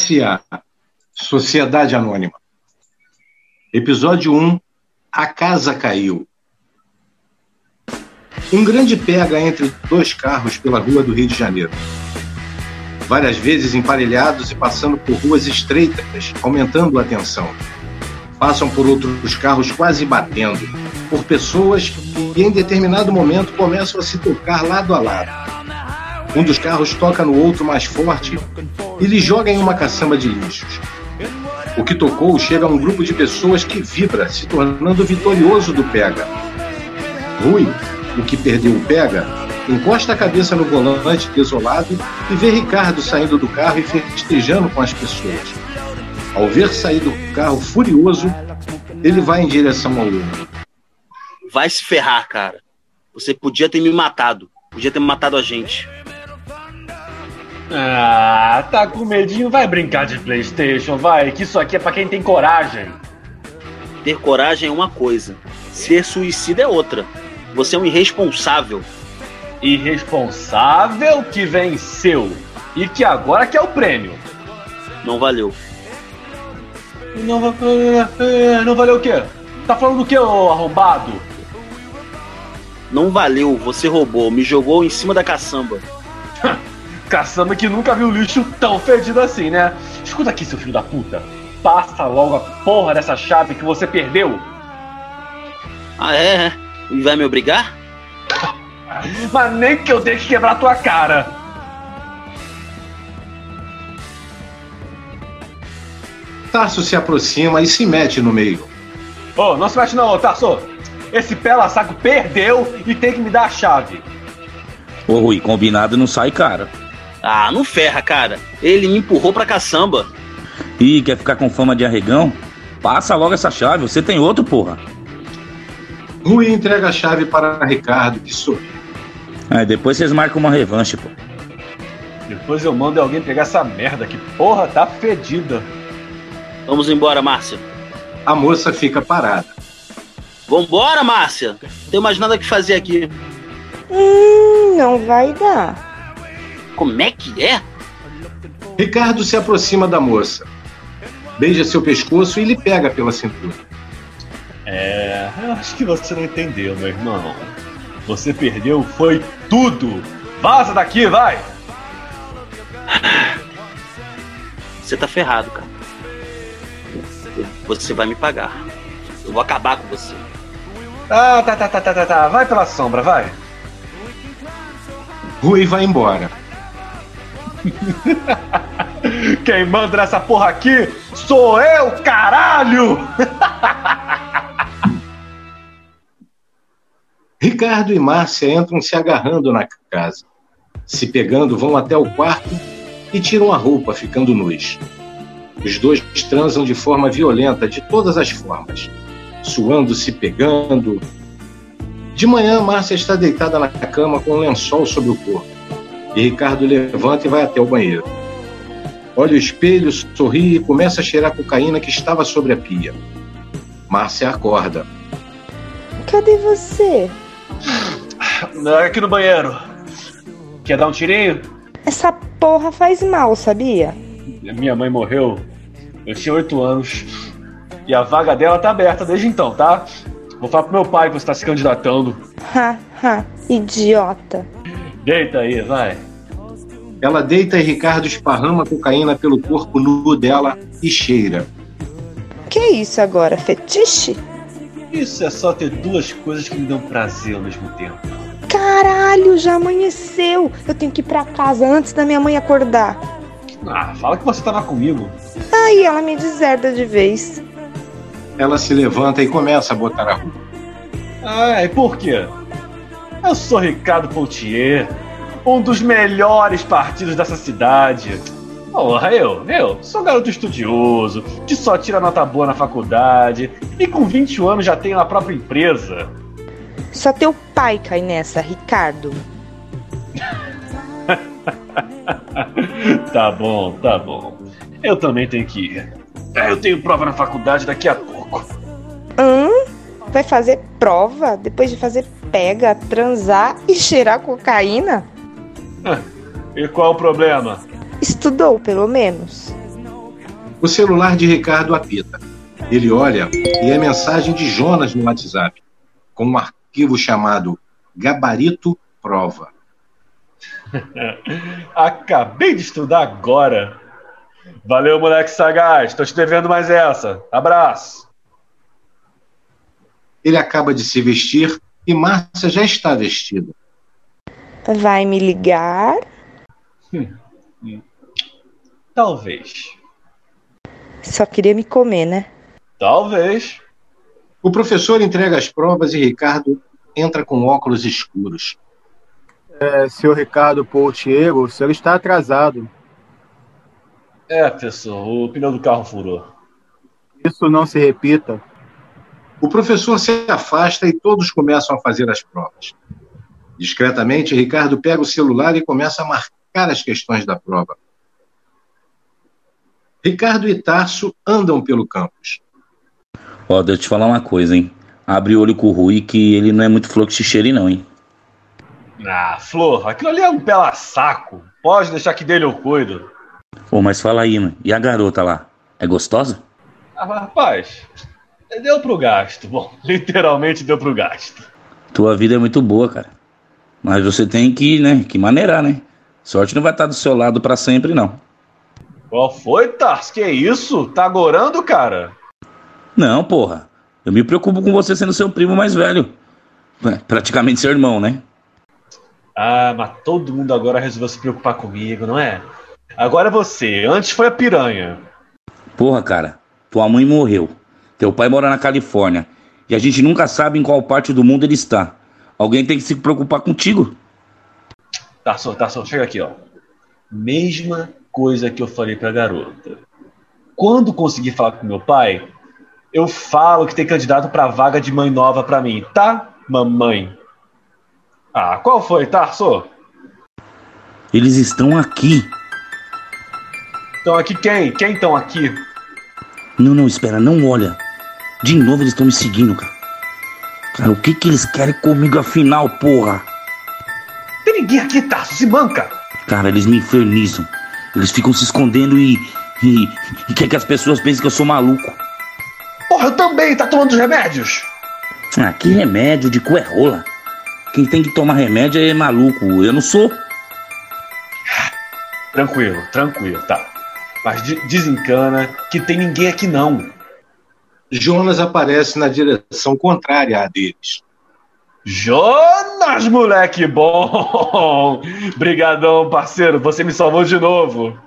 SA Sociedade Anônima. Episódio 1 A Casa Caiu. Um grande pega entre dois carros pela rua do Rio de Janeiro. Várias vezes emparelhados e passando por ruas estreitas, aumentando a tensão. Passam por outros carros quase batendo, por pessoas que em determinado momento começam a se tocar lado a lado um dos carros toca no outro mais forte e lhe joga em uma caçamba de lixos. O que tocou chega a um grupo de pessoas que vibra, se tornando vitorioso do pega. Rui, o que perdeu o pega, encosta a cabeça no volante desolado e vê Ricardo saindo do carro e festejando com as pessoas. Ao ver sair do carro furioso, ele vai em direção ao outro. Vai se ferrar, cara. Você podia ter me matado. Podia ter matado a gente. Ah, tá com medinho? Vai brincar de PlayStation, vai, que isso aqui é para quem tem coragem. Ter coragem é uma coisa, ser suicida é outra. Você é um irresponsável. Irresponsável que venceu e que agora quer o prêmio. Não valeu. Não, não valeu o quê? Tá falando do que, ô arrombado? Não valeu, você roubou, me jogou em cima da caçamba. Caçamba que nunca viu lixo tão fedido assim, né? Escuta aqui, seu filho da puta. Passa logo a porra dessa chave que você perdeu. Ah, é? E vai me obrigar? Mas nem que eu tenha que quebrar tua cara. Tarso se aproxima e se mete no meio. Ô, oh, não se mete não, Tarso. Esse pela saco perdeu e tem que me dar a chave. Ô, Rui, combinado não sai cara. Ah, não ferra, cara. Ele me empurrou pra caçamba. Ih, quer ficar com fama de arregão? Passa logo essa chave, você tem outro, porra. Rui entrega a chave para Ricardo, que sorri. Aí depois vocês marcam uma revanche, pô. Depois eu mando alguém pegar essa merda, que porra tá fedida. Vamos embora, Márcia. A moça fica parada. Vambora, Márcia! Tem mais nada que fazer aqui. Hum, não vai dar. Como é que é? Ricardo se aproxima da moça, beija seu pescoço e lhe pega pela cintura. É, eu acho que você não entendeu, meu irmão. Você perdeu foi tudo. Vaza daqui, vai! Você tá ferrado, cara. Você vai me pagar. Eu vou acabar com você. Ah, tá, tá, tá, tá, tá, tá. Vai pela sombra, vai. Rui vai embora. Quem manda nessa porra aqui sou eu, caralho! Ricardo e Márcia entram se agarrando na casa. Se pegando, vão até o quarto e tiram a roupa, ficando nus. Os dois transam de forma violenta, de todas as formas, suando, se pegando. De manhã, Márcia está deitada na cama com um lençol sobre o corpo. E Ricardo levanta e vai até o banheiro. Olha o espelho, sorri e começa a cheirar a cocaína que estava sobre a pia. Márcia acorda. Cadê você? Aqui no banheiro. Quer dar um tirinho? Essa porra faz mal, sabia? Minha mãe morreu. Eu tinha oito anos. E a vaga dela tá aberta desde então, tá? Vou falar pro meu pai que você tá se candidatando. Ha, ha, idiota. Deita aí, vai. Ela deita e Ricardo esparrama cocaína pelo corpo nu dela e cheira. Que isso agora? Fetiche? Isso é só ter duas coisas que me dão prazer ao mesmo tempo. Caralho, já amanheceu. Eu tenho que ir pra casa antes da minha mãe acordar. Ah, fala que você tava comigo. Aí ela me deserda de vez. Ela se levanta e começa a botar a roupa. Ah, e por quê? Eu sou Ricardo Poutier, um dos melhores partidos dessa cidade. Porra, eu, eu sou garoto estudioso, que só tira nota boa na faculdade e com 21 anos já tenho a própria empresa. Só teu pai cai nessa, Ricardo. tá bom, tá bom. Eu também tenho que ir. Eu tenho prova na faculdade daqui a pouco. Vai fazer prova depois de fazer pega, transar e cheirar cocaína? E qual o problema? Estudou, pelo menos. O celular de Ricardo apita. Ele olha e é mensagem de Jonas no WhatsApp, com um arquivo chamado Gabarito Prova. Acabei de estudar agora. Valeu, moleque sagaz. Tô te devendo mais essa. Abraço. Ele acaba de se vestir e Márcia já está vestida. Vai me ligar? Hum, hum. Talvez. Só queria me comer, né? Talvez. O professor entrega as provas e Ricardo entra com óculos escuros. É, seu Ricardo Poutiero, o senhor está atrasado. É, professor, o pneu do carro furou. Isso não se repita. O professor se afasta e todos começam a fazer as provas. Discretamente, Ricardo pega o celular e começa a marcar as questões da prova. Ricardo e Tarso andam pelo campus. Ó, deixa eu te falar uma coisa, hein? Abre o olho com o Rui que ele não é muito flor que xixeire, não, hein? Ah, Flor, aquilo ali é um pela saco. Pode deixar que dele eu cuido. Ô, mas fala aí, mano. E a garota lá? É gostosa? Ah, rapaz, deu pro gasto. Bom, literalmente deu pro gasto. Tua vida é muito boa, cara. Mas você tem que, né, que maneirar, né? Sorte não vai estar do seu lado para sempre, não. Qual foi, Tars? Que isso? Tá agorando, cara? Não, porra. Eu me preocupo com você sendo seu primo mais velho. É, praticamente seu irmão, né? Ah, mas todo mundo agora resolveu se preocupar comigo, não é? Agora é você. Antes foi a piranha. Porra, cara. Tua mãe morreu. Teu pai mora na Califórnia. E a gente nunca sabe em qual parte do mundo ele está. Alguém tem que se preocupar contigo. Tá só, tá só. Chega aqui, ó. Mesma coisa que eu falei pra garota. Quando conseguir falar com meu pai, eu falo que tem candidato pra vaga de mãe nova pra mim, tá, mamãe? Ah, qual foi, Tarso? Eles estão aqui. Estão aqui quem? Quem estão aqui? Não, não, espera, não olha. De novo eles estão me seguindo, cara. Cara, o que que eles querem comigo afinal, porra? Tem ninguém aqui, Tarso, se manca! Cara, eles me infernizam. Eles ficam se escondendo e, e, e quer que as pessoas pensem que eu sou maluco. Porra, eu também, tá tomando os remédios? Ah, que remédio de cu é rola? Quem tem que tomar remédio é maluco, eu não sou. Tranquilo, tranquilo, tá. Mas de desencana que tem ninguém aqui não. Jonas aparece na direção contrária à deles. Jonas, moleque bom! Brigadão, parceiro, você me salvou de novo.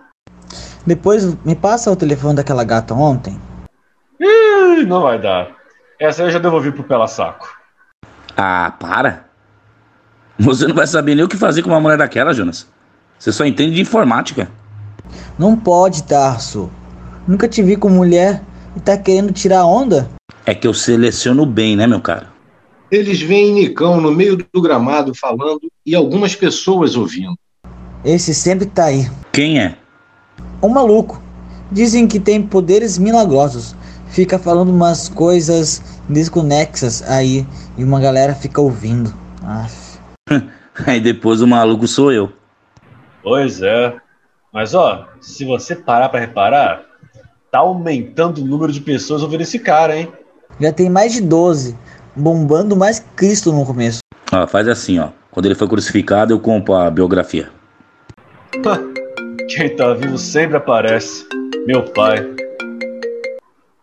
Depois me passa o telefone daquela gata ontem. Ih, não vai dar. Essa eu já devolvi pro Pela Saco. Ah, para. Você não vai saber nem o que fazer com uma mulher daquela, Jonas. Você só entende de informática. Não pode, Tarso. Nunca te vi com mulher e tá querendo tirar onda? É que eu seleciono bem, né, meu cara? Eles veem Nicão no meio do gramado falando e algumas pessoas ouvindo. Esse sempre tá aí. Quem é? Um maluco. Dizem que tem poderes milagrosos. Fica falando umas coisas desconexas aí e uma galera fica ouvindo. Aff. Aí depois o maluco sou eu. Pois é. Mas ó, se você parar pra reparar, tá aumentando o número de pessoas ouvindo esse cara, hein? Já tem mais de 12, bombando mais que Cristo no começo. Ó, faz assim, ó. Quando ele foi crucificado, eu compro a biografia. Quem tá vivo sempre aparece. Meu pai.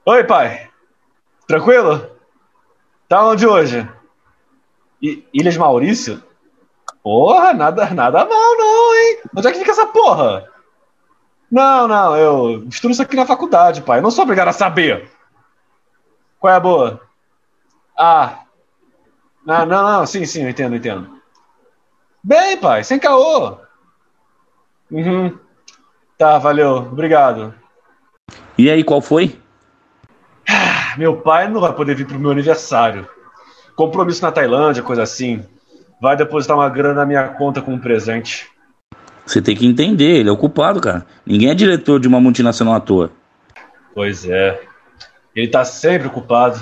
Oi, pai. Tranquilo? Tá onde hoje? I Ilhas Maurício? Porra, nada, nada mal não, hein? Onde é que fica essa porra? Não, não, eu estudo isso aqui na faculdade, pai. Eu não sou obrigado a saber. Qual é a boa? Ah. Não, não, não, sim, sim, eu entendo, eu entendo. Bem, pai, sem caô. Uhum. Tá, valeu, obrigado. E aí, qual foi? Ah, meu pai não vai poder vir pro meu aniversário. Compromisso na Tailândia, coisa assim. Vai depositar uma grana na minha conta com um presente. Você tem que entender, ele é ocupado, cara. Ninguém é diretor de uma multinacional à toa. Pois é. Ele tá sempre ocupado.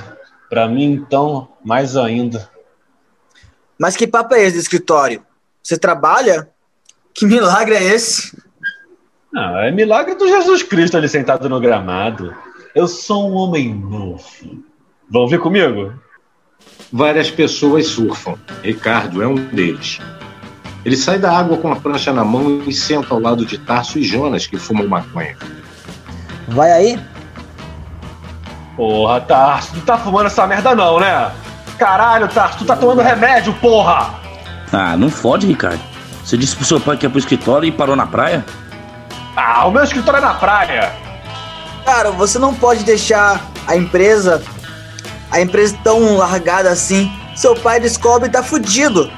Pra mim, então, mais ainda. Mas que papo é esse do escritório? Você trabalha? Que milagre é esse? Não, é milagre do Jesus Cristo ali sentado no gramado. Eu sou um homem novo. Vão vir comigo? Várias pessoas surfam. Ricardo é um deles. Ele sai da água com a prancha na mão e senta ao lado de Tarso e Jonas, que fumam maconha. Vai aí? Porra, Tarso, tu tá fumando essa merda não, né? Caralho, Tarso, tu tá tomando remédio, porra! Ah, não fode, Ricardo. Você disse pro seu pai que ia pro escritório e parou na praia? Ah, o meu escritório é na praia! Cara, você não pode deixar a empresa. A empresa tão largada assim. Seu pai descobre e tá fudido.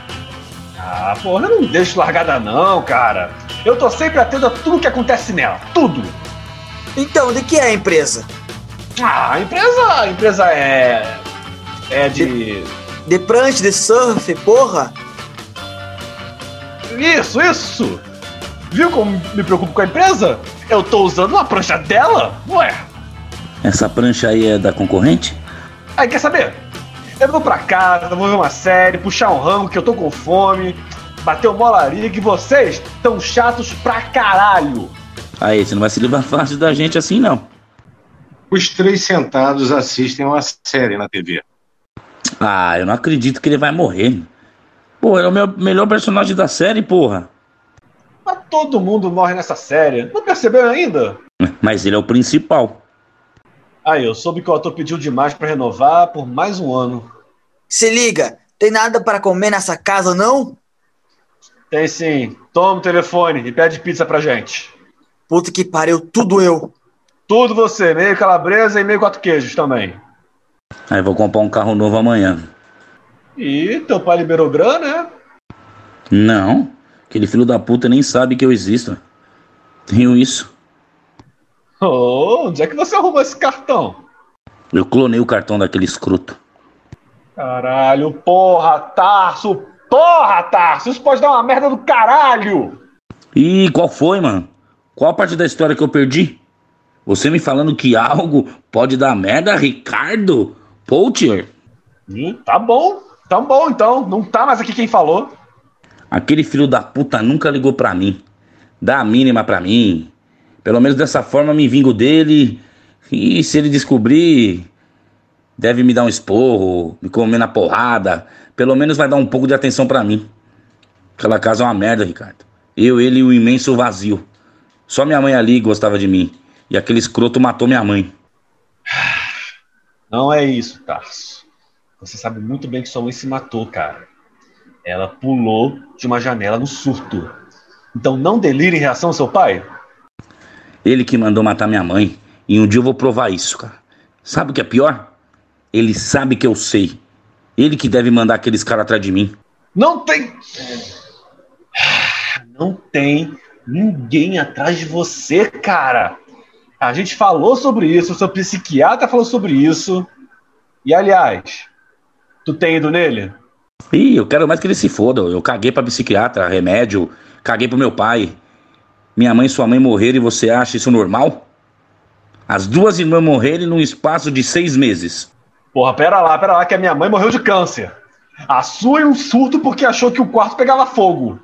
Ah, porra, eu não deixo largada não, cara. Eu tô sempre atento a tudo que acontece nela. Tudo! Então, de que é a empresa? Ah, a empresa. A empresa é. É de. De prancha, de surf, porra? Isso, isso! Viu como me preocupo com a empresa? Eu tô usando uma prancha dela? Ué. Essa prancha aí é da concorrente? Aí, quer saber? Eu vou pra casa, vou ver uma série, puxar um rango que eu tô com fome, bater uma molaria que vocês tão chatos pra caralho. Aí, você não vai se livrar fácil da gente assim, não. Os três sentados assistem uma série na TV. Ah, eu não acredito que ele vai morrer. Pô, ele é o meu melhor personagem da série, porra. Mas todo mundo morre nessa série. Não percebeu ainda? Mas ele é o principal. Aí, eu soube que o ator pediu demais pra renovar por mais um ano. Se liga, tem nada para comer nessa casa, não? Tem sim. Toma o telefone e pede pizza pra gente. Puta que pariu, tudo eu. Tudo você, meio calabresa e meio quatro queijos também. Aí vou comprar um carro novo amanhã. E teu pai liberou grana, né? Não, aquele filho da puta nem sabe que eu existo. Tenho isso. Oh, onde é que você arrumou esse cartão? Eu clonei o cartão daquele escroto. Caralho, porra, Tarso! Porra, Tarso! Isso pode dar uma merda do caralho! Ih, qual foi, mano? Qual a parte da história que eu perdi? Você me falando que algo pode dar merda, Ricardo? Poutier? Hum, tá bom, tá bom então. Não tá mais aqui quem falou. Aquele filho da puta nunca ligou pra mim. Dá a mínima pra mim. Pelo menos dessa forma me vingo dele. E se ele descobrir, deve me dar um esporro, me comer na porrada. Pelo menos vai dar um pouco de atenção pra mim. Aquela casa é uma merda, Ricardo. Eu, ele e o imenso vazio. Só minha mãe ali gostava de mim. E aquele escroto matou minha mãe. Não é isso, Tarso. Você sabe muito bem que sua mãe se matou, cara. Ela pulou de uma janela no surto. Então não delire em reação ao seu pai. Ele que mandou matar minha mãe. E um dia eu vou provar isso, cara. Sabe o que é pior? Ele sabe que eu sei. Ele que deve mandar aqueles caras atrás de mim. Não tem. Não tem ninguém atrás de você, cara. A gente falou sobre isso, o seu psiquiatra falou sobre isso. E aliás, tu tem ido nele? Ih, eu quero mais que ele se foda. Eu caguei pra psiquiatra, remédio, caguei pro meu pai. Minha mãe e sua mãe morreram e você acha isso normal? As duas irmãs morrerem num espaço de seis meses. Porra, pera lá, pera lá, que a minha mãe morreu de câncer. A sua em um surto porque achou que o quarto pegava fogo.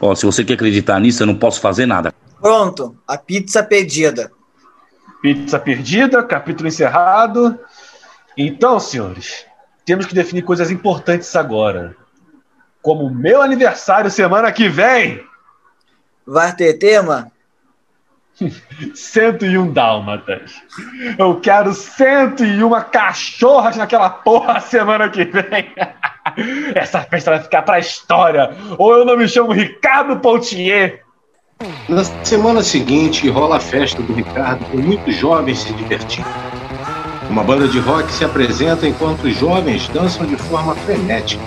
Ó, se você quer acreditar nisso, eu não posso fazer nada. Pronto, a pizza pedida. Pizza perdida, capítulo encerrado. Então, senhores, temos que definir coisas importantes agora. Como meu aniversário semana que vem. Vai ter tema? 101 dálmatas. Eu quero 101 cachorras naquela porra semana que vem. Essa festa vai ficar pra história. Ou eu não me chamo Ricardo Poutier. Na semana seguinte, rola a festa do Ricardo com muitos jovens se divertindo. Uma banda de rock se apresenta enquanto os jovens dançam de forma frenética.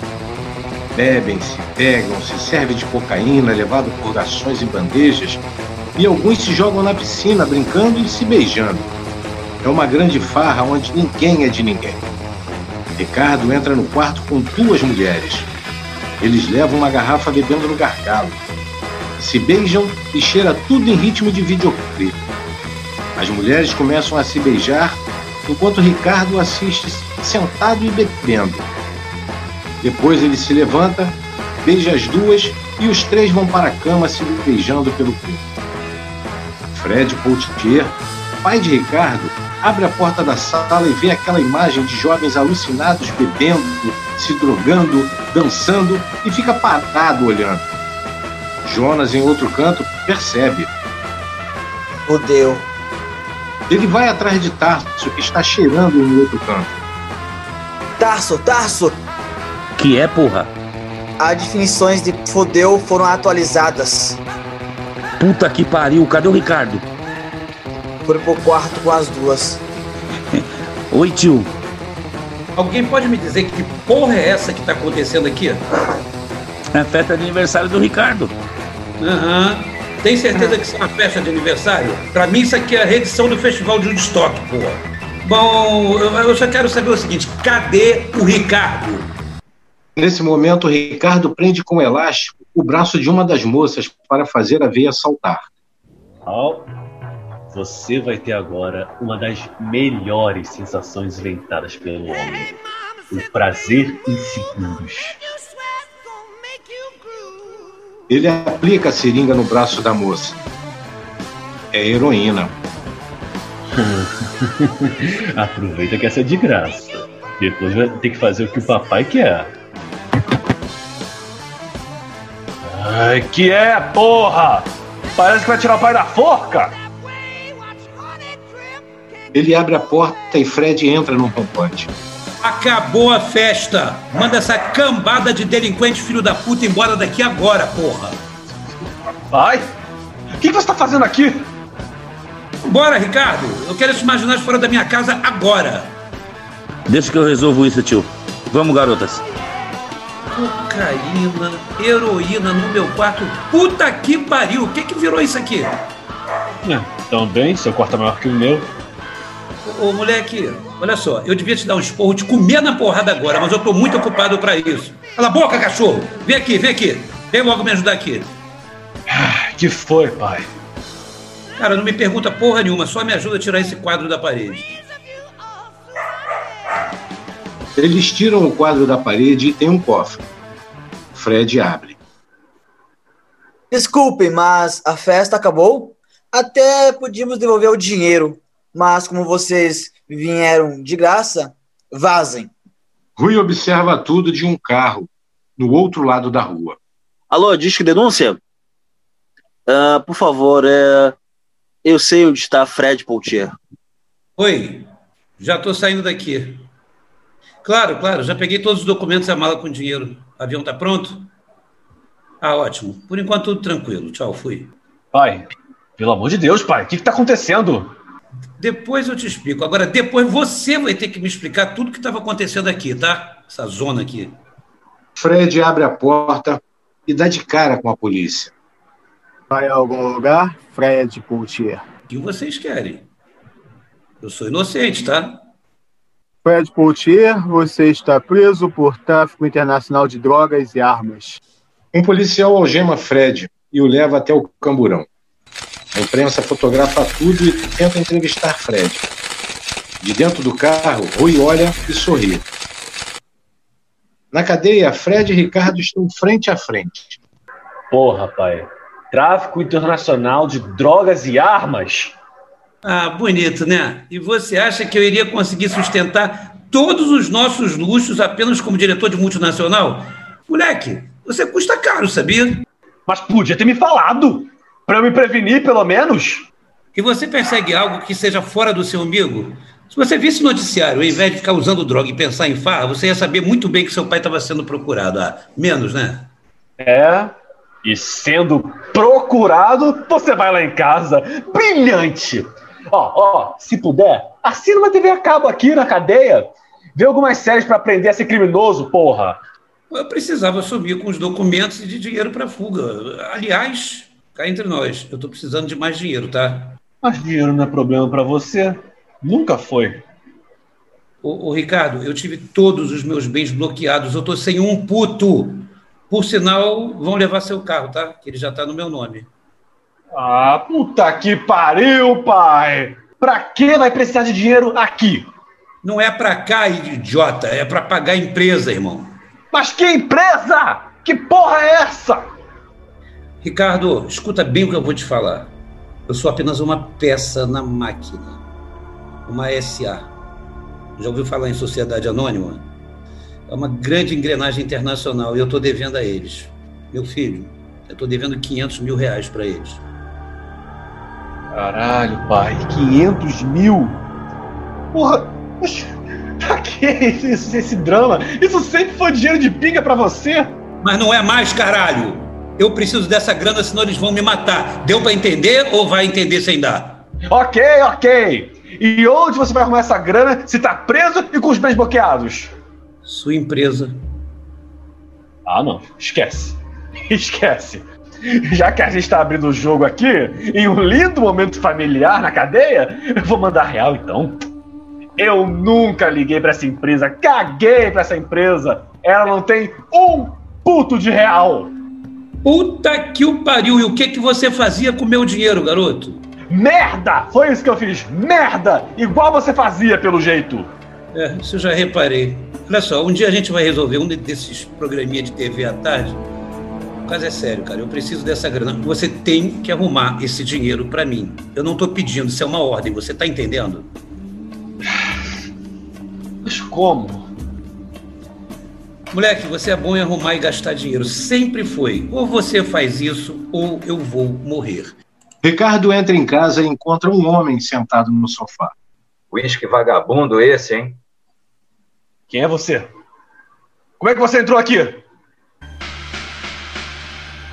Bebem-se, pegam-se, servem de cocaína levado por garçons em bandejas e alguns se jogam na piscina brincando e se beijando. É uma grande farra onde ninguém é de ninguém. Ricardo entra no quarto com duas mulheres. Eles levam uma garrafa bebendo no gargalo. Se beijam e cheira tudo em ritmo de videoclipe. As mulheres começam a se beijar enquanto Ricardo assiste sentado e bebendo. Depois ele se levanta, beija as duas e os três vão para a cama se beijando pelo corpo. Fred Poutier, pai de Ricardo, abre a porta da sala e vê aquela imagem de jovens alucinados bebendo, se drogando, dançando e fica parado olhando. Jonas, em outro canto, percebe. Fudeu. Ele vai atrás de Tarso, que está cheirando em outro canto. Tarso, Tarso! Que é, porra? As definições de fudeu foram atualizadas. Puta que pariu, cadê o Ricardo? Foi pro quarto com as duas. Oi, tio. Alguém pode me dizer que porra é essa que tá acontecendo aqui? É a festa de aniversário do Ricardo. Aham. Tem certeza que isso é uma festa de aniversário? Pra mim isso aqui é a reedição do Festival de Woodstock, porra. Bom, eu só quero saber o seguinte, cadê o Ricardo? Nesse momento, Ricardo prende com um elástico o braço de uma das moças para fazer a veia saltar. Al, você vai ter agora uma das melhores sensações inventadas pelo homem. O prazer em segundos. Ele aplica a seringa no braço da moça. É heroína. Aproveita que essa é de graça. Depois vai ter que fazer o que o papai quer. Ai, que é, porra! Parece que vai tirar o pai da forca! Ele abre a porta e Fred entra no rompante. Acabou a festa! Manda essa cambada de delinquente filho da puta embora daqui agora, porra! Pai? O que você tá fazendo aqui? Bora, Ricardo! Eu quero esses marginais fora da minha casa agora! Deixa que eu resolvo isso, tio. Vamos, garotas. Cocaína, heroína no meu quarto. Puta que pariu! O que que virou isso aqui? É, também, seu quarto é maior que o meu. Ô, ô, moleque, olha só, eu devia te dar um esporro, te comer na porrada agora, mas eu tô muito ocupado pra isso. Cala a boca, cachorro! Vem aqui, vem aqui. Vem logo me ajudar aqui. Que foi, pai? Cara, não me pergunta porra nenhuma, só me ajuda a tirar esse quadro da parede. Eles tiram o quadro da parede e tem um cofre. Fred abre. Desculpem, mas a festa acabou? Até podíamos devolver o dinheiro, mas como vocês vieram de graça, vazem. Rui observa tudo de um carro, no outro lado da rua. Alô, disque denúncia? Ah, por favor, é... eu sei onde está Fred Poutier. Oi, já tô saindo daqui. Claro, claro, já peguei todos os documentos e a mala com dinheiro. O avião tá pronto? Ah, ótimo. Por enquanto tudo tranquilo. Tchau, fui. Pai, pelo amor de Deus, pai, o que, que tá acontecendo? Depois eu te explico. Agora, depois você vai ter que me explicar tudo que estava acontecendo aqui, tá? Essa zona aqui. Fred abre a porta e dá de cara com a polícia. Vai a algum lugar, Fred Poutier? O que vocês querem? Eu sou inocente, tá? Fred Poutier, você está preso por tráfico internacional de drogas e armas. Um policial algema Fred e o leva até o camburão. A imprensa fotografa tudo e tenta entrevistar Fred. De dentro do carro, Rui olha e sorri. Na cadeia, Fred e Ricardo estão frente a frente. Porra, pai. Tráfico internacional de drogas e armas? Ah, bonito, né? E você acha que eu iria conseguir sustentar todos os nossos luxos apenas como diretor de multinacional? Moleque, você custa caro, sabia? Mas podia ter me falado! Pra eu me prevenir, pelo menos! E você persegue algo que seja fora do seu umbigo? Se você visse noticiário, ao invés de ficar usando droga e pensar em farra, você ia saber muito bem que seu pai estava sendo procurado. Ah, menos, né? É. E sendo procurado, você vai lá em casa. Brilhante! Ó, ó, se puder, assina uma TV a cabo aqui na cadeia. Vê algumas séries pra aprender a ser criminoso, porra. Eu precisava sumir com os documentos e de dinheiro para fuga. Aliás, cá entre nós, eu tô precisando de mais dinheiro, tá? Mas dinheiro não é problema pra você. Nunca foi. Ô, ô, Ricardo, eu tive todos os meus bens bloqueados. Eu tô sem um puto. Por sinal, vão levar seu carro, tá? Que ele já tá no meu nome. Ah, puta que pariu, pai! Pra que vai precisar de dinheiro aqui? Não é pra cá, idiota. É pra pagar a empresa, irmão. Mas que empresa? Que porra é essa? Ricardo, escuta bem o que eu vou te falar. Eu sou apenas uma peça na máquina. Uma SA. Já ouviu falar em sociedade anônima? É uma grande engrenagem internacional e eu estou devendo a eles. Meu filho, eu estou devendo 500 mil reais para eles. Caralho, pai, 500 mil? Porra, pra que esse, esse drama? Isso sempre foi dinheiro de pinga para você? Mas não é mais, caralho! Eu preciso dessa grana, senão eles vão me matar. Deu para entender ou vai entender sem dar? Ok, ok. E onde você vai arrumar essa grana se tá preso e com os bens bloqueados? Sua empresa. Ah, não. Esquece. Esquece. Já que a gente tá abrindo o jogo aqui, em um lindo momento familiar na cadeia, eu vou mandar real então. Eu nunca liguei para essa empresa, caguei para essa empresa. Ela não tem um puto de real. Puta que o pariu! E o que que você fazia com o meu dinheiro, garoto? Merda! Foi isso que eu fiz! Merda! Igual você fazia, pelo jeito! É, isso eu já reparei. Olha só, um dia a gente vai resolver um desses programinha de TV à tarde. O caso é sério, cara. Eu preciso dessa grana. Você tem que arrumar esse dinheiro para mim. Eu não tô pedindo, isso é uma ordem. Você tá entendendo? Mas como? Moleque, você é bom em arrumar e gastar dinheiro. Sempre foi. Ou você faz isso, ou eu vou morrer. Ricardo entra em casa e encontra um homem sentado no sofá. Uísque vagabundo esse, hein? Quem é você? Como é que você entrou aqui?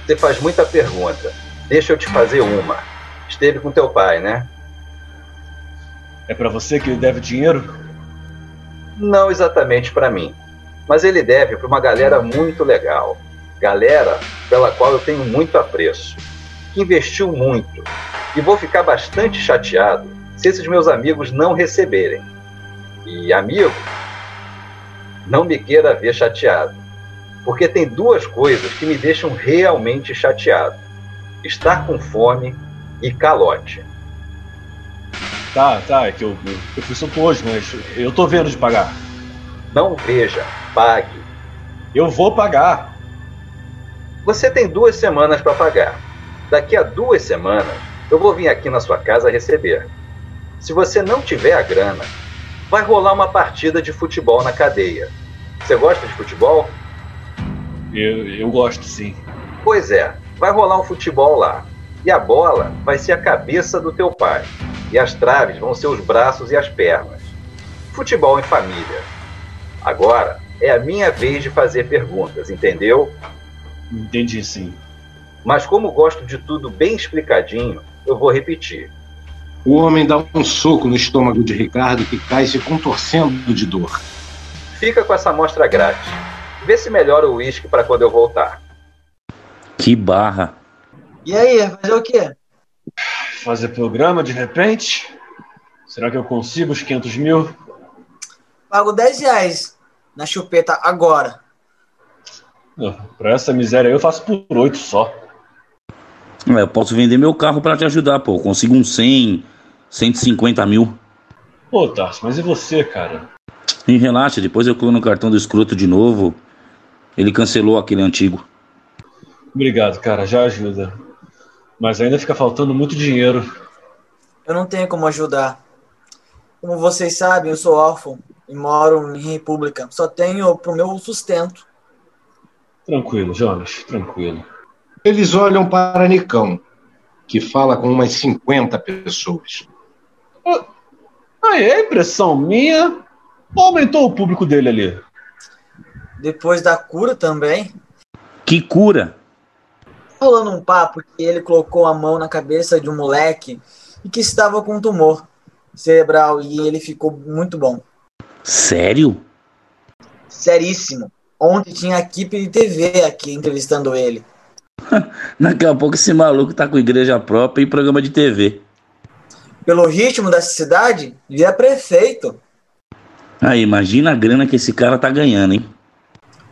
Você faz muita pergunta. Deixa eu te fazer uma. Esteve com teu pai, né? É para você que ele deve dinheiro? Não exatamente para mim mas ele deve para uma galera muito legal. Galera pela qual eu tenho muito apreço, que investiu muito. E vou ficar bastante chateado se esses meus amigos não receberem. E amigo, não me queira ver chateado, porque tem duas coisas que me deixam realmente chateado: estar com fome e calote. Tá, tá, é que eu, eu, eu fui solto hoje, mas eu tô vendo de pagar. Não veja, pague. Eu vou pagar. Você tem duas semanas para pagar. Daqui a duas semanas, eu vou vir aqui na sua casa receber. Se você não tiver a grana, vai rolar uma partida de futebol na cadeia. Você gosta de futebol? Eu, eu gosto, sim. Pois é, vai rolar um futebol lá. E a bola vai ser a cabeça do teu pai. E as traves vão ser os braços e as pernas. Futebol em família. Agora é a minha vez de fazer perguntas, entendeu? Entendi sim. Mas como gosto de tudo bem explicadinho, eu vou repetir. O homem dá um soco no estômago de Ricardo que cai se contorcendo de dor. Fica com essa amostra grátis. Vê se melhora o uísque para quando eu voltar. Que barra. E aí, vai fazer o quê? Fazer programa de repente? Será que eu consigo os 500 mil? Pago 10 reais na chupeta agora. Pra essa miséria aí eu faço por 8 só. É, eu posso vender meu carro para te ajudar, pô. Eu consigo uns 100, 150 mil. Pô, Tarso, mas e você, cara? E relaxa, depois eu clono no cartão do escroto de novo. Ele cancelou aquele antigo. Obrigado, cara, já ajuda. Mas ainda fica faltando muito dinheiro. Eu não tenho como ajudar. Como vocês sabem, eu sou órfão e moro em República. Só tenho pro meu sustento. Tranquilo, Jonas, tranquilo. Eles olham para Nicão, que fala com umas 50 pessoas. Aí, é impressão minha ou aumentou o público dele ali? Depois da cura também. Que cura? Rolando um papo que ele colocou a mão na cabeça de um moleque e que estava com um tumor cerebral e ele ficou muito bom. Sério? Seríssimo. Ontem tinha a equipe de TV aqui entrevistando ele. Daqui a pouco esse maluco tá com igreja própria e programa de TV. Pelo ritmo dessa cidade, vira prefeito. Aí, imagina a grana que esse cara tá ganhando, hein?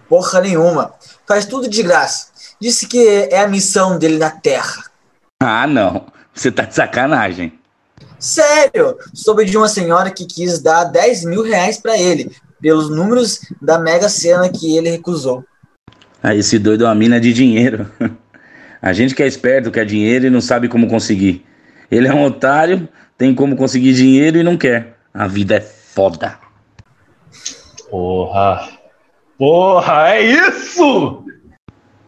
Porra nenhuma. Faz tudo de graça. Disse que é a missão dele na Terra. Ah, não. Você tá de sacanagem. Sério! Soube de uma senhora que quis dar 10 mil reais pra ele, pelos números da Mega Sena que ele recusou. Ah, esse doido é uma mina de dinheiro. A gente que é esperto, quer dinheiro e não sabe como conseguir. Ele é um otário, tem como conseguir dinheiro e não quer. A vida é foda. Porra. Porra, é isso?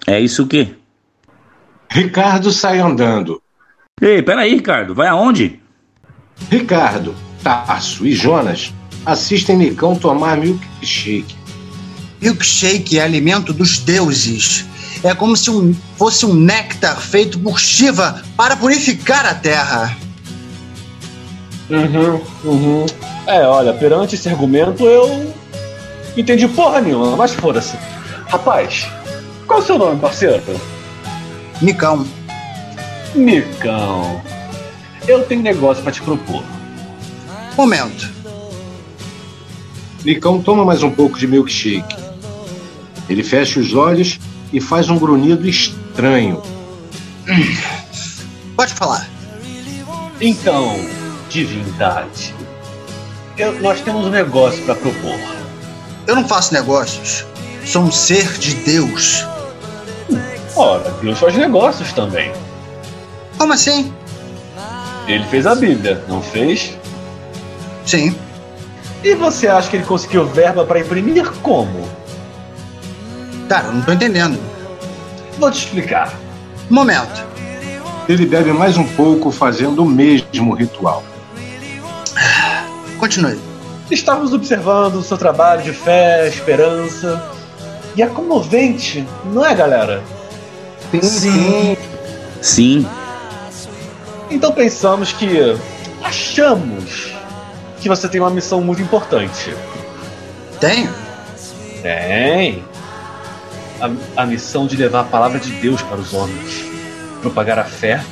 É isso o quê? Ricardo sai andando. Ei, peraí, Ricardo, vai aonde? Ricardo, Tarso e Jonas assistem Nicão tomar milkshake. Milkshake é alimento dos deuses. É como se um, fosse um néctar feito por Shiva para purificar a terra. Uhum, uhum. É, olha, perante esse argumento eu entendi porra nenhuma, mas foda-se. Rapaz, qual é o seu nome, parceiro? Nicão. Nicão. Eu tenho negócio para te propor. Momento. Nicão toma mais um pouco de milkshake. Ele fecha os olhos e faz um grunhido estranho. Pode falar. Então, divindade, eu- nós temos um negócio para propor. Eu não faço negócios. Sou um ser de Deus. Ora, Deus faz negócios também. Como assim? Ele fez a Bíblia, não fez? Sim. E você acha que ele conseguiu verba para imprimir como? Cara, eu não tô entendendo. Vou te explicar. Momento. Ele bebe mais um pouco, fazendo o mesmo ritual. Continue. Estávamos observando o seu trabalho de fé, esperança. E é comovente, não é, galera? Sim. Sim. Então pensamos que. Achamos que você tem uma missão muito importante. Tenho? Tem. A, a missão de levar a palavra de Deus para os homens. Propagar a fé,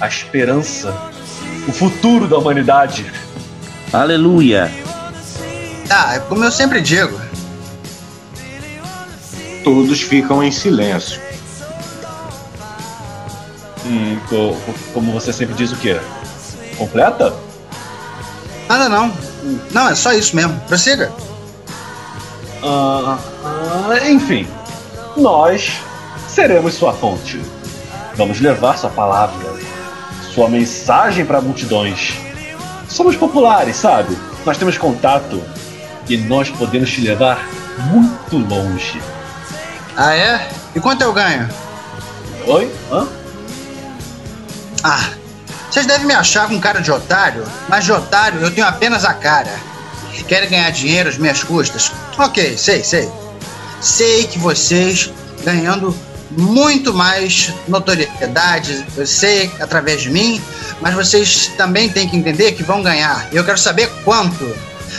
a esperança, o futuro da humanidade. Aleluia. Ah, é como eu sempre digo. Todos ficam em silêncio. Hum, co- como você sempre diz o quê? Completa? Nada não. Não, é só isso mesmo. Prossiga. Ah, ah, enfim, nós seremos sua ponte. Vamos levar sua palavra, sua mensagem para multidões. Somos populares, sabe? Nós temos contato e nós podemos te levar muito longe. Ah, é? E quanto eu ganho? Oi? Hã? Ah, vocês devem me achar com cara de otário, mas de otário eu tenho apenas a cara. Querem ganhar dinheiro às minhas custas? Ok, sei, sei. Sei que vocês ganhando muito mais notoriedade, eu sei através de mim, mas vocês também têm que entender que vão ganhar. E eu quero saber quanto.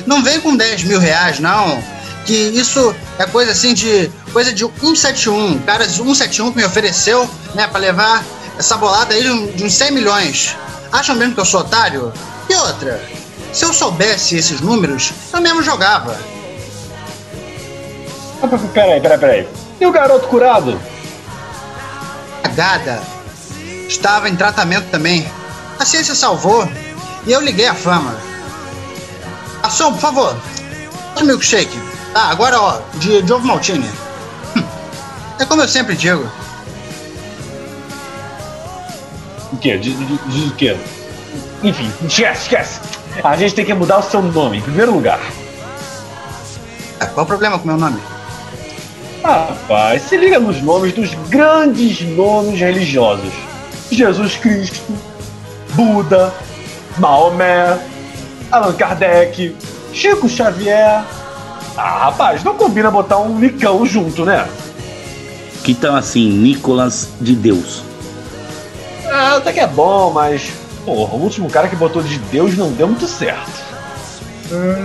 Não vem com 10 mil reais, não. Que isso é coisa assim de. coisa de 171. O cara de 171 que me ofereceu, né, pra levar essa bolada aí de uns 100 milhões. Acham mesmo que eu sou otário? E outra, se eu soubesse esses números, eu mesmo jogava. Ah, Peraí, peraí, peraí. E o garoto curado? A gada estava em tratamento também. A ciência salvou e eu liguei a fama. Garçom, por favor, milkshake. Tá, agora ó, de, ovo maltine. Hum, É como eu sempre digo. O quê? De, de- de quê? Enfim, esquece, esquece. A gente tem que mudar o seu nome, em primeiro lugar. Ah, Qual o problema com o meu nome? Rapaz, se liga nos nomes dos grandes nomes religiosos: Jesus Cristo, Buda, Maomé, Allan Kardec, Chico Xavier. Ah, rapaz, não combina botar um Nicão junto, né? Que tal assim, Nicolas de Deus? Ah, até que é bom, mas. Porra, o último cara que botou de Deus não deu muito certo.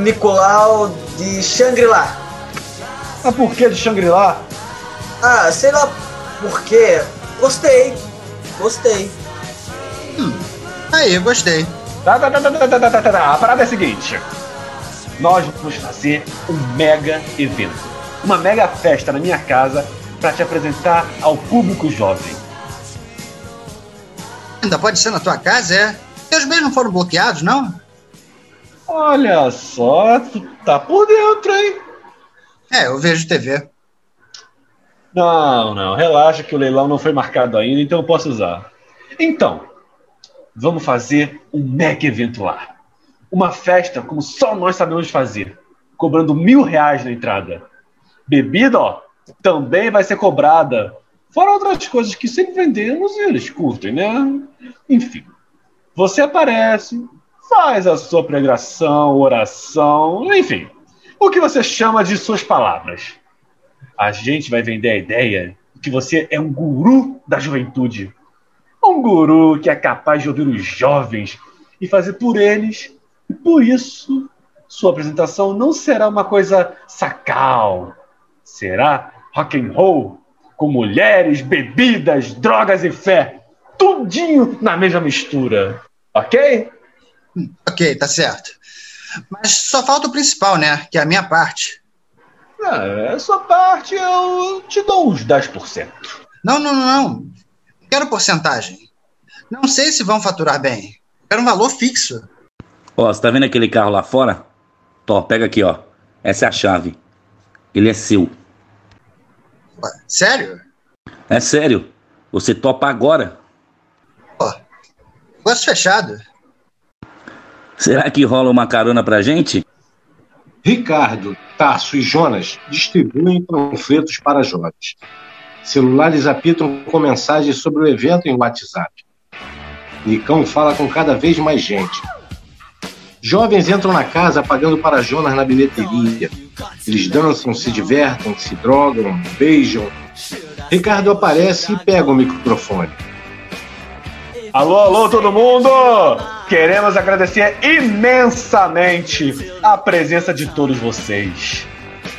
Nicolau de Shangri-La. Mas por que de Shangri-La? Ah, sei lá por quê. Gostei. Gostei. Aí, eu gostei. Tá, tá, tá, a parada é a seguinte: nós vamos fazer um mega evento, uma mega festa na minha casa para te apresentar ao público jovem. Ainda pode ser na tua casa, é? Teus meios não foram bloqueados, não? Olha só, tu tá por dentro, hein? É, eu vejo TV. Não, não, relaxa que o leilão não foi marcado ainda, então eu posso usar. Então, vamos fazer um mega evento lá. Uma festa como só nós sabemos fazer, cobrando mil reais na entrada. Bebida, ó, também vai ser cobrada. Fora outras coisas que sempre vendemos e eles curtem, né? Enfim, você aparece, faz a sua pregação, oração, enfim, o que você chama de suas palavras. A gente vai vender a ideia de que você é um guru da juventude. Um guru que é capaz de ouvir os jovens e fazer por eles. E por isso, sua apresentação não será uma coisa sacal. Será rock and roll, com mulheres, bebidas, drogas e fé. Tudinho na mesma mistura. Ok? Ok, tá certo. Mas só falta o principal, né? Que é a minha parte. Ah, a sua parte eu te dou uns 10%. Não, não, não, não. Quero porcentagem. Não sei se vão faturar bem. Quero um valor fixo. Ó, você tá vendo aquele carro lá fora? Tó, pega aqui, ó. Essa é a chave. Ele é seu. Sério? É sério. Você topa agora. Ó, negócio fechado. Será que rola uma carona pra gente? Ricardo, Tasso e Jonas distribuem panfletos para jovens. Celulares apitam com mensagens sobre o evento em WhatsApp. Nicão fala com cada vez mais gente. Jovens entram na casa pagando para Jonas na bilheteria. Eles dançam, se divertem, se drogam, beijam. Ricardo aparece e pega o microfone. Alô, alô, todo mundo! Queremos agradecer imensamente a presença de todos vocês.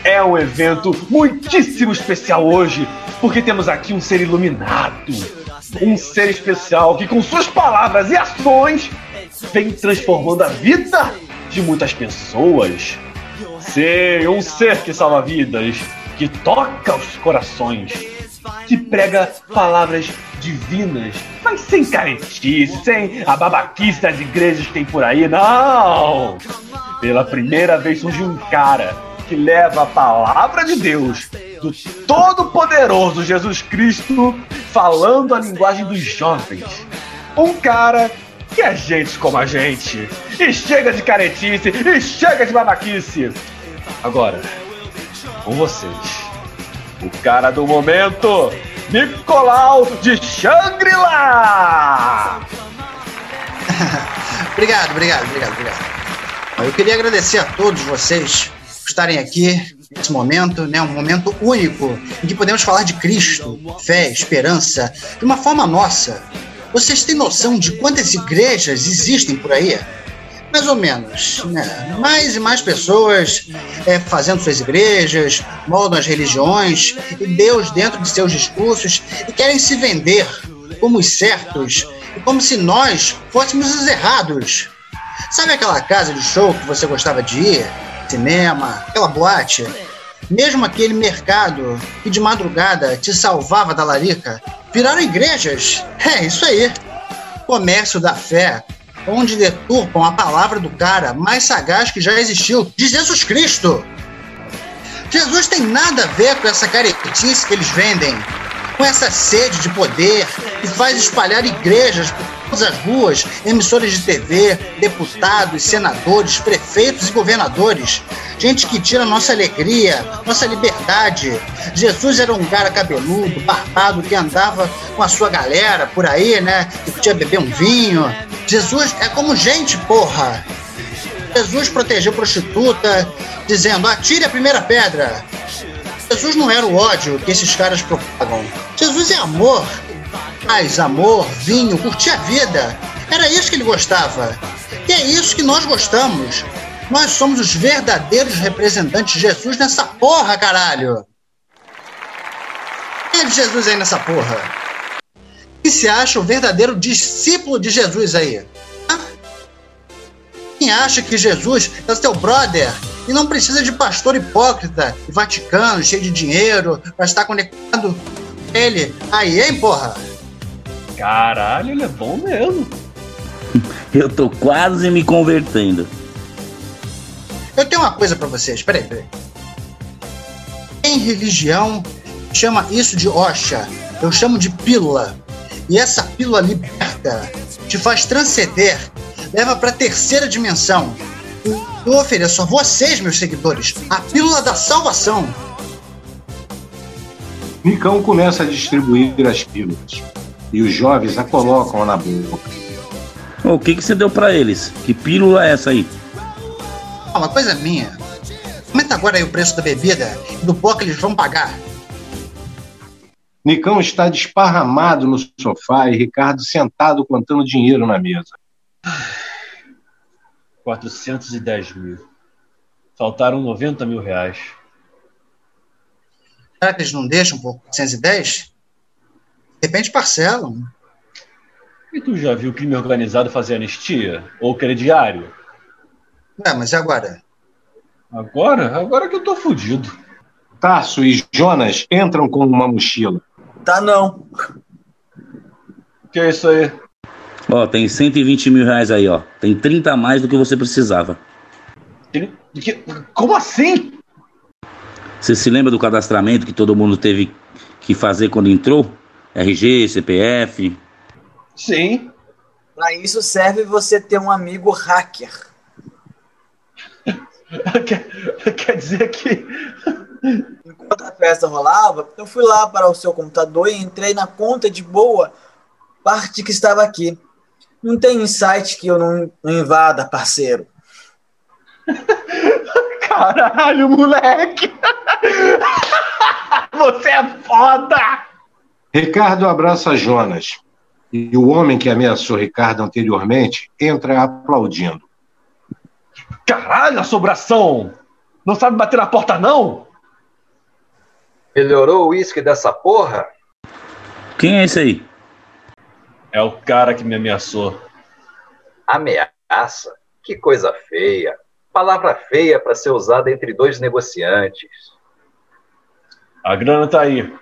É um evento muitíssimo especial hoje, porque temos aqui um ser iluminado, um ser especial que, com suas palavras e ações, vem transformando a vida de muitas pessoas. Sim, um ser que salva vidas, que toca os corações, que prega palavras divinas, mas sem caretice, sem a babaquice das igrejas que tem por aí, não! Pela primeira vez surge um cara que leva a palavra de Deus, do Todo-Poderoso Jesus Cristo, falando a linguagem dos jovens. Um cara que é gente como a gente. E chega de caretice, e chega de babaquice. Agora, com vocês, o cara do momento, Nicolau de Shangri-La! obrigado, obrigado, obrigado, obrigado. Eu queria agradecer a todos vocês estarem aqui nesse momento, né, um momento único em que podemos falar de Cristo, fé, esperança, de uma forma nossa. Vocês têm noção de quantas igrejas existem por aí? Mais ou menos, né? Mais e mais pessoas é, fazendo suas igrejas, moldam as religiões e Deus dentro de seus discursos e querem se vender como os certos e como se nós fôssemos os errados. Sabe aquela casa de show que você gostava de ir? Cinema, aquela boate? Mesmo aquele mercado que de madrugada te salvava da larica? Viraram igrejas? É isso aí. Comércio da fé, onde deturpam a palavra do cara mais sagaz que já existiu, de Jesus Cristo. Jesus tem nada a ver com essa caretice que eles vendem, com essa sede de poder que faz espalhar igrejas por todas as ruas, emissoras de TV, deputados, senadores, prefeitos e governadores. Gente que tira nossa alegria, nossa liberdade. Jesus era um cara cabeludo, barbado, que andava com a sua galera por aí, né? Que podia beber um vinho. Jesus é como gente, porra. Jesus protegeu prostituta, dizendo: atire a primeira pedra. Jesus não era o ódio que esses caras propagam. Jesus é amor. Paz, amor, vinho, curtir a vida. Era isso que ele gostava. E é isso que nós gostamos. Nós somos os verdadeiros representantes de Jesus nessa porra, caralho. Quem é de Jesus aí nessa porra? Quem se acha o verdadeiro discípulo de Jesus aí? Quem acha que Jesus é o teu brother e não precisa de pastor hipócrita e Vaticano cheio de dinheiro para estar conectado ele aí, hein, porra? Caralho, ele é bom mesmo. Eu tô quase me convertendo. Eu tenho uma coisa para vocês, peraí, peraí. Em religião, chama isso de Osha. Eu chamo de pílula. E essa pílula liberta. te faz transcender, leva para a terceira dimensão. Eu ofereço a vocês, meus seguidores, a pílula da salvação. Nicão começa a distribuir as pílulas e os jovens a colocam na boca. O que, que você deu para eles? Que pílula é essa aí? Uma coisa minha. Aumenta agora aí o preço da bebida e do pó que eles vão pagar. Nicão está desparramado no sofá e Ricardo sentado contando dinheiro na mesa. 410 mil. Faltaram 90 mil reais. Será que eles não deixam por 410? De repente parcelam. E tu já viu crime organizado fazer anistia? Ou crediário? É, mas e agora? Agora? Agora que eu tô fudido. Tarso e Jonas entram com uma mochila. Tá não. Que é isso aí? Ó, tem 120 mil reais aí, ó. Tem 30 a mais do que você precisava. Como assim? Você se lembra do cadastramento que todo mundo teve que fazer quando entrou? RG, CPF? Sim. Pra isso serve você ter um amigo hacker. quer, quer dizer que. Enquanto a festa rolava, eu fui lá para o seu computador e entrei na conta de boa parte que estava aqui. Não tem insight que eu não invada, parceiro. Caralho, moleque! Você é foda! Ricardo abraça Jonas. E o homem que ameaçou Ricardo anteriormente entra aplaudindo. Caralho, assobração! Não sabe bater na porta, não? Melhorou o uísque dessa porra? Quem é esse aí? É o cara que me ameaçou. Ameaça? Que coisa feia. Palavra feia para ser usada entre dois negociantes. A grana tá aí.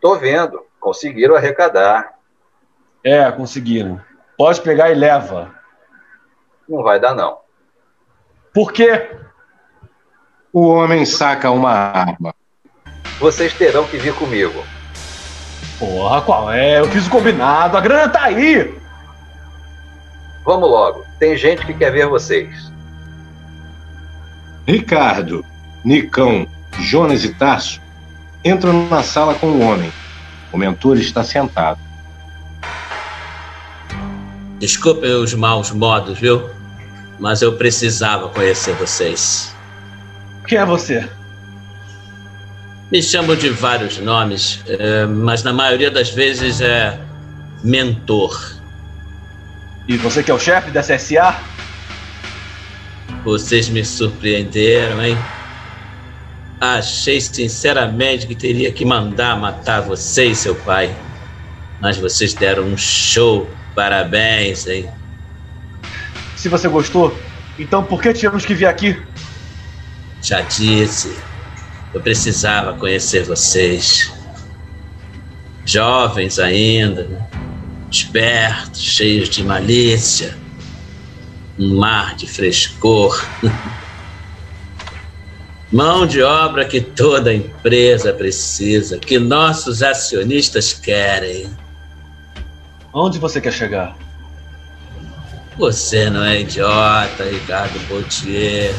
Tô vendo. Conseguiram arrecadar. É, conseguiram. Pode pegar e leva. Não vai dar, não. Por quê? O homem saca uma arma. Vocês terão que vir comigo. Porra, qual é? Eu fiz o combinado, a grana tá aí! Vamos logo, tem gente que quer ver vocês. Ricardo, Nicão, Jonas e Tarso entram na sala com o homem. O mentor está sentado. Desculpem os maus modos, viu? Mas eu precisava conhecer vocês. Quem é você? Me chamo de vários nomes, é, mas na maioria das vezes é mentor. E você que é o chefe dessa SA? Vocês me surpreenderam, hein? Achei sinceramente que teria que mandar matar você e seu pai. Mas vocês deram um show. Parabéns, hein? Se você gostou, então por que tínhamos que vir aqui? Já disse. Eu precisava conhecer vocês. Jovens ainda, né? espertos, cheios de malícia, um mar de frescor. Mão de obra que toda empresa precisa, que nossos acionistas querem. Onde você quer chegar? Você não é idiota, Ricardo Poutier.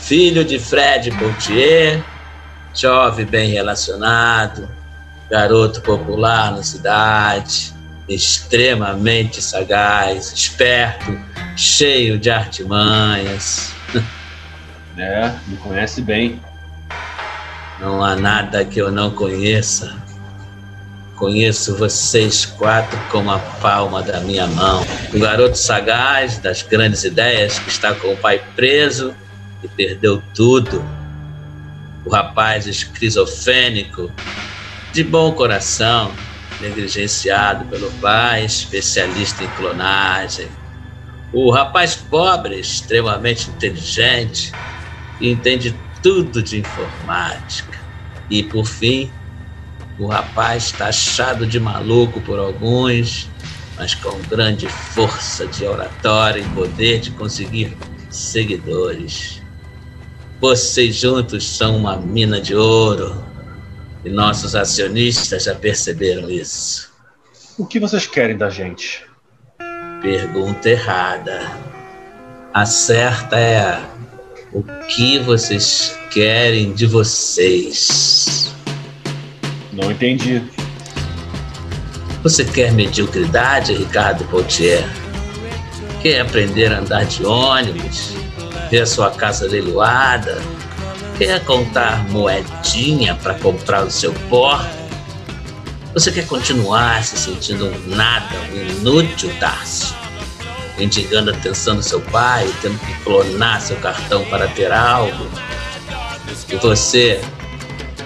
Filho de Fred Poutier, jovem bem relacionado, garoto popular na cidade, extremamente sagaz, esperto, cheio de artimanhas. É, me conhece bem. Não há nada que eu não conheça. Conheço vocês quatro como a palma da minha mão. Um garoto sagaz, das grandes ideias, que está com o pai preso e perdeu tudo. O rapaz esquizofrênico, de bom coração, negligenciado pelo pai, especialista em clonagem. O rapaz pobre, extremamente inteligente, entende tudo de informática. E, por fim, o rapaz taxado de maluco por alguns, mas com grande força de oratória e poder de conseguir seguidores. Vocês juntos são uma mina de ouro e nossos acionistas já perceberam isso. O que vocês querem da gente? Pergunta errada. A certa é o que vocês querem de vocês. Não entendi. Você quer mediocridade, Ricardo Poutier? Quer aprender a andar de ônibus? Ver a sua casa leiloada? Quer contar moedinha para comprar o seu pó? Você quer continuar se sentindo um nada, um inútil, Tarso? Mendigando a atenção do seu pai, tendo que clonar seu cartão para ter algo? E você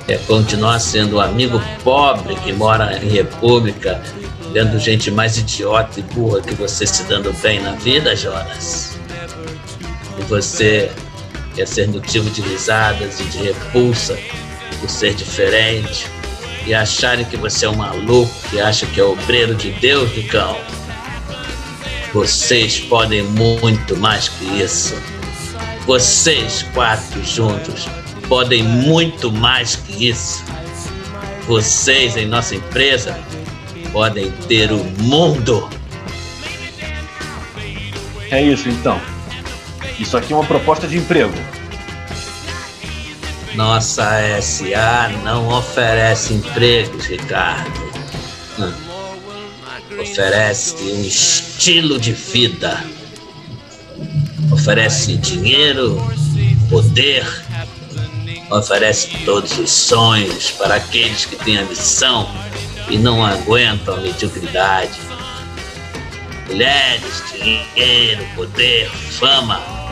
quer continuar sendo o amigo pobre que mora em república, vendo gente mais idiota e burra que você se dando bem na vida, Jonas? E você quer ser motivo de risadas e de repulsa por ser diferente e acharem que você é um maluco que acha que é obreiro de Deus, Ricão? Vocês podem muito mais que isso. Vocês quatro juntos podem muito mais que isso. Vocês em nossa empresa podem ter o mundo. É isso então. Isso aqui é uma proposta de emprego. Nossa SA não oferece empregos, Ricardo. Hum. Oferece um estilo de vida. Oferece dinheiro, poder. Oferece todos os sonhos para aqueles que têm a missão e não aguentam a mediocridade. Mulheres, dinheiro, poder, fama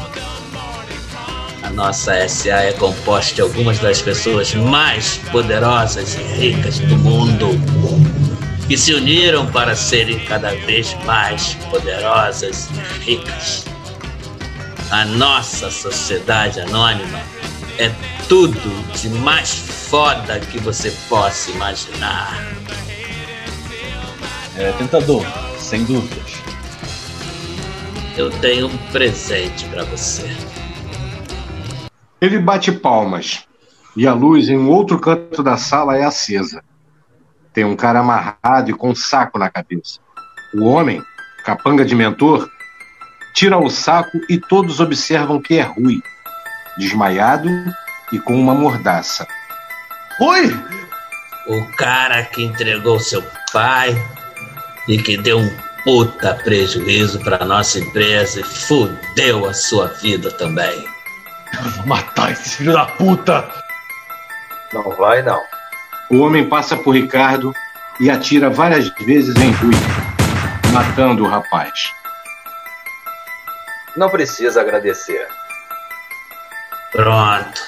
a nossa SA é composta de algumas das pessoas mais poderosas e ricas do mundo, que se uniram para serem cada vez mais poderosas e ricas. A nossa sociedade anônima é tudo de mais foda que você possa imaginar. É tentador, sem dúvidas. Eu tenho um presente para você. Ele bate palmas e a luz em um outro canto da sala é acesa. Tem um cara amarrado e com um saco na cabeça. O homem, capanga de mentor, tira o saco e todos observam que é Rui, desmaiado e com uma mordaça. Rui! O cara que entregou seu pai e que deu um puta prejuízo para nossa empresa e fudeu a sua vida também. Eu vou matar esse filho da puta! Não vai, não. O homem passa por Ricardo e atira várias vezes em Rui, matando o rapaz. Não precisa agradecer. Pronto.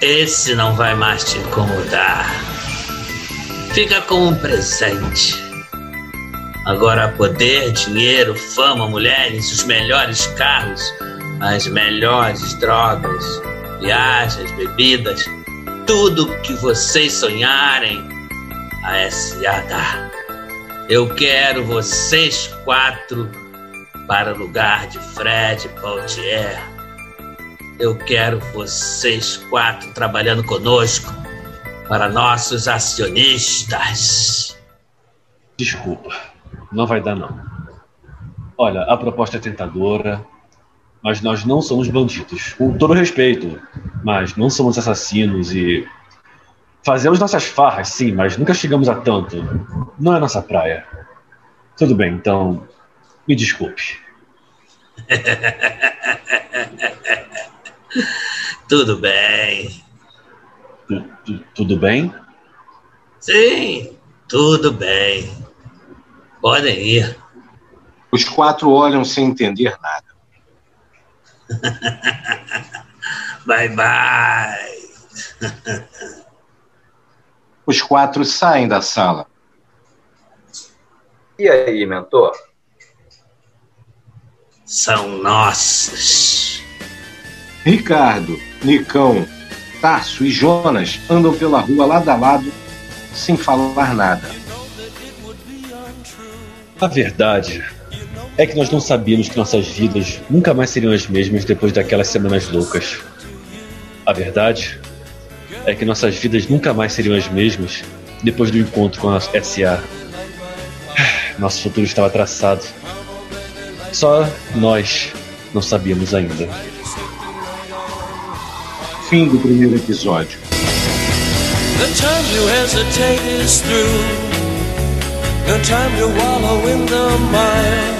Esse não vai mais te incomodar. Fica como um presente. Agora, poder, dinheiro, fama, mulheres, os melhores carros, as melhores drogas, viagens, bebidas, tudo que vocês sonharem, a SA dá. Eu quero vocês quatro para o lugar de Fred Pautier. Eu quero vocês quatro trabalhando conosco para nossos acionistas. Desculpa, não vai dar não. Olha, a proposta é tentadora, mas nós não somos bandidos. Com todo respeito, mas não somos assassinos e. Fazemos nossas farras, sim, mas nunca chegamos a tanto. Não é nossa praia. Tudo bem, então. Me desculpe. tudo bem. Tu, tu, tudo bem? Sim, tudo bem. Podem ir. Os quatro olham sem entender nada. bye bye. Os quatro saem da sala. E aí, mentor? São nossos. Ricardo, Nicão, Tarso e Jonas andam pela rua lado a lado, sem falar nada. A verdade é que nós não sabíamos que nossas vidas nunca mais seriam as mesmas depois daquelas semanas loucas. A verdade é que nossas vidas nunca mais seriam as mesmas depois do encontro com a SA. Nosso futuro estava traçado Só nós não sabíamos ainda. Fim do primeiro episódio. The time to hesitate is through. No time to wallow in the mire.